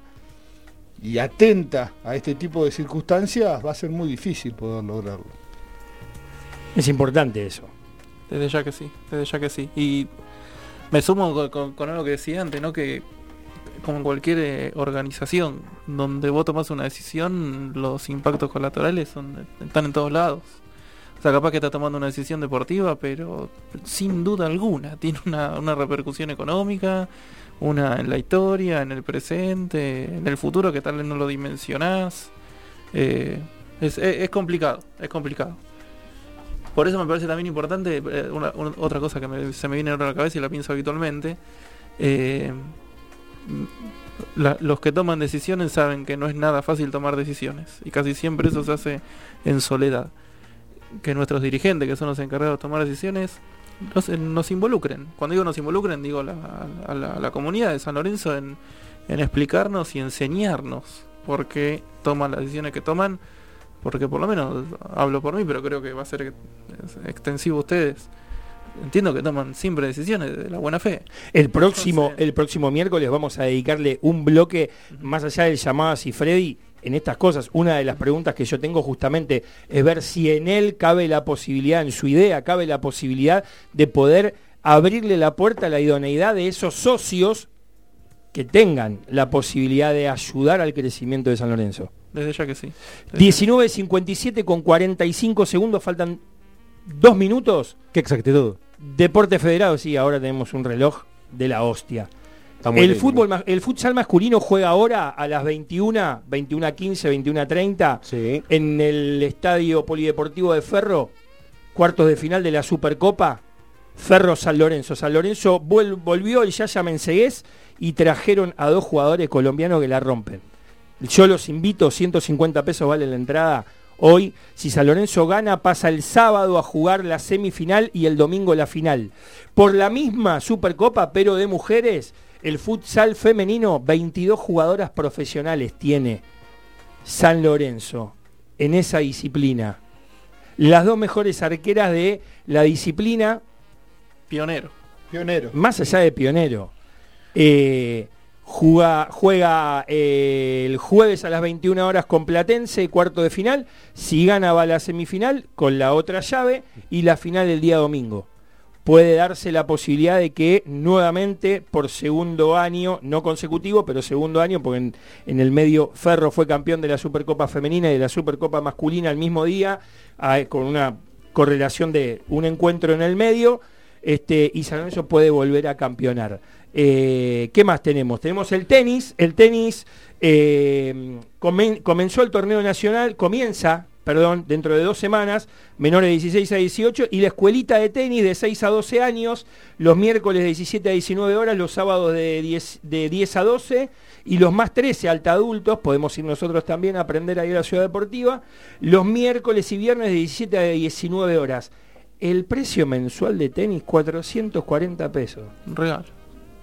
y atenta a este tipo de circunstancias, va a ser muy difícil poder lograrlo. Es importante eso. Desde ya que sí, desde ya que sí. Y me sumo con, con- con algo que decía antes, ¿no? Que como en cualquier eh, organización donde vos tomás una decisión, los impactos colaterales están en todos lados. O sea, capaz que estás tomando una decisión deportiva, pero sin duda alguna <laughs> tiene una, una repercusión económica, una en la historia, en el presente, en el futuro que tal vez no lo dimensionás. Eh, es, es- complicado, es complicado. Por eso me parece también importante, eh, otra cosa que se me viene a la cabeza y la pienso habitualmente, los que toman decisiones saben que no es nada fácil tomar decisiones y casi siempre eso se hace en soledad. Que nuestros dirigentes, que son los encargados de tomar decisiones, nos, nos involucren. Cuando digo nos involucren, digo a, la, a la comunidad de San Lorenzo en, explicarnos y enseñarnos por qué toman las decisiones que toman porque por lo menos hablo por mí, pero creo que va a ser ex- extensivo ustedes. Entiendo que toman siempre decisiones de la buena fe. El próximo, el próximo miércoles vamos a dedicarle un bloque más allá del llamado a Freddy en estas cosas. Una de las preguntas que yo tengo justamente es ver si en él cabe la posibilidad, en su idea cabe la posibilidad de poder abrirle la puerta a la idoneidad de esos socios que tengan la posibilidad de ayudar al crecimiento de San Lorenzo. Desde ya que sí. 19.57 con 45 segundos, faltan dos minutos. Qué exactitud. Deporte Federado, sí, ahora tenemos un reloj de la hostia. El, fútbol, el futsal masculino juega ahora a las 21, 21.15, 21.30 Sí. en el Estadio Polideportivo de Ferro, cuartos de final de la Supercopa, Ferro San Lorenzo. San Lorenzo volvió el Yaya Mensegués y trajeron a dos jugadores colombianos que la rompen. Yo los invito, 150 pesos vale la entrada. Hoy, si San Lorenzo gana, pasa el sábado a jugar la semifinal y el domingo la final. Por la misma Supercopa, pero de mujeres, el futsal femenino, 22 jugadoras profesionales tiene San Lorenzo en esa disciplina. Las dos mejores arqueras de la disciplina, Pionero. Pionero. más allá de pionero. Eh, juga- juega eh, el jueves a las 21 horas con Platense, cuarto de final. Si gana va a la semifinal con la otra llave y la final el día domingo. Puede darse la posibilidad de que nuevamente por segundo año, no consecutivo, pero segundo año, porque en, el medio Ferro fue campeón de la Supercopa Femenina y de la Supercopa Masculina el mismo día, con una correlación de un encuentro en el medio, este, y San Lorenzo puede volver a campeonar. Eh, ¿Qué más tenemos? Tenemos el tenis. El tenis eh, comen- comenzó el torneo nacional, comienza, perdón, dentro de dos semanas, menores de 16 a 18, y la escuelita de tenis de 6 a 12 años, los miércoles de 17 a 19 horas, los sábados de 10, de 10 a 12, y los más 13 alta adultos, podemos ir nosotros también a aprender a ir a la ciudad deportiva, los miércoles y viernes de 17 a 19 horas. El precio mensual de tenis, 440 pesos. Real.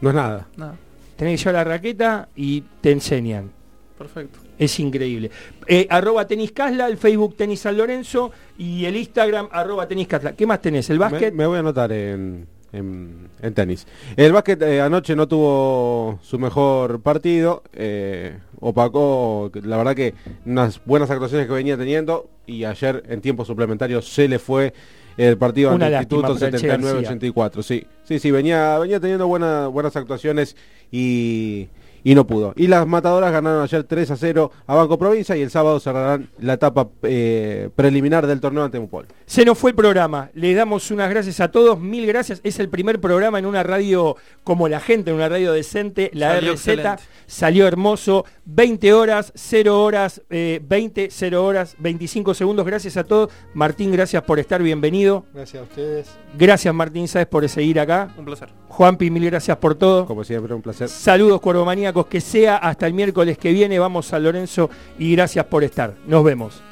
No es nada. Nada. Tenés que llevar la raqueta y te enseñan. Perfecto. Es increíble. Eh, arroba tenis Casla, el Facebook tenis San Lorenzo y el Instagram arroba tenis Casla. ¿Qué más tenés? El Me, básquet. me voy a anotar en, en- en tenis. El básquet eh, anoche no tuvo su mejor partido. eh, opacó, la verdad que unas buenas actuaciones que venía teniendo. Y ayer en tiempo suplementario se le fue el partido ante Instituto para el Che 79-84. Sí, sí, sí, venía, venía teniendo buena- buenas actuaciones y, y no pudo. Y las matadoras ganaron ayer 3 a 0 a Banco Provincia y el sábado cerrarán la etapa eh, preliminar del torneo ante Mupol. Se nos fue el programa. Les damos unas gracias a todos. Mil gracias. Es el primer programa en una radio como la gente, en una radio decente. La Salió RZ excelente. salió hermoso. 20 horas, 0 horas, eh, 20, 0 horas, 25 segundos. Gracias a todos. Martín, gracias por estar. Bienvenido. Gracias a ustedes. Gracias Martín Sáez por seguir acá. Un placer. Juanpi, mil gracias por todo. Como siempre, un placer. Saludos que sea hasta el miércoles que viene. Vamos a Lorenzo y gracias por estar. Nos vemos.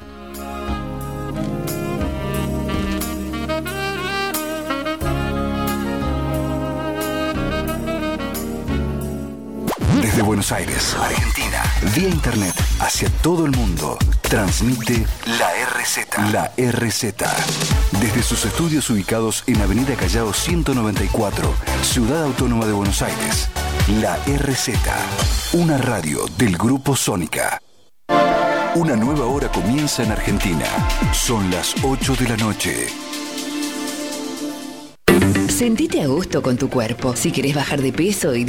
Desde Buenos Aires, Argentina, vía internet hacia todo el mundo, transmite la RZ. La RZ. Desde sus estudios ubicados en Avenida Callao 194, Ciudad Autónoma de Buenos Aires. La RZ. Una radio del Grupo Sónica. Una nueva hora comienza en Argentina. Son las 8 de la noche. Sentite a gusto con tu cuerpo. Si querés bajar de peso y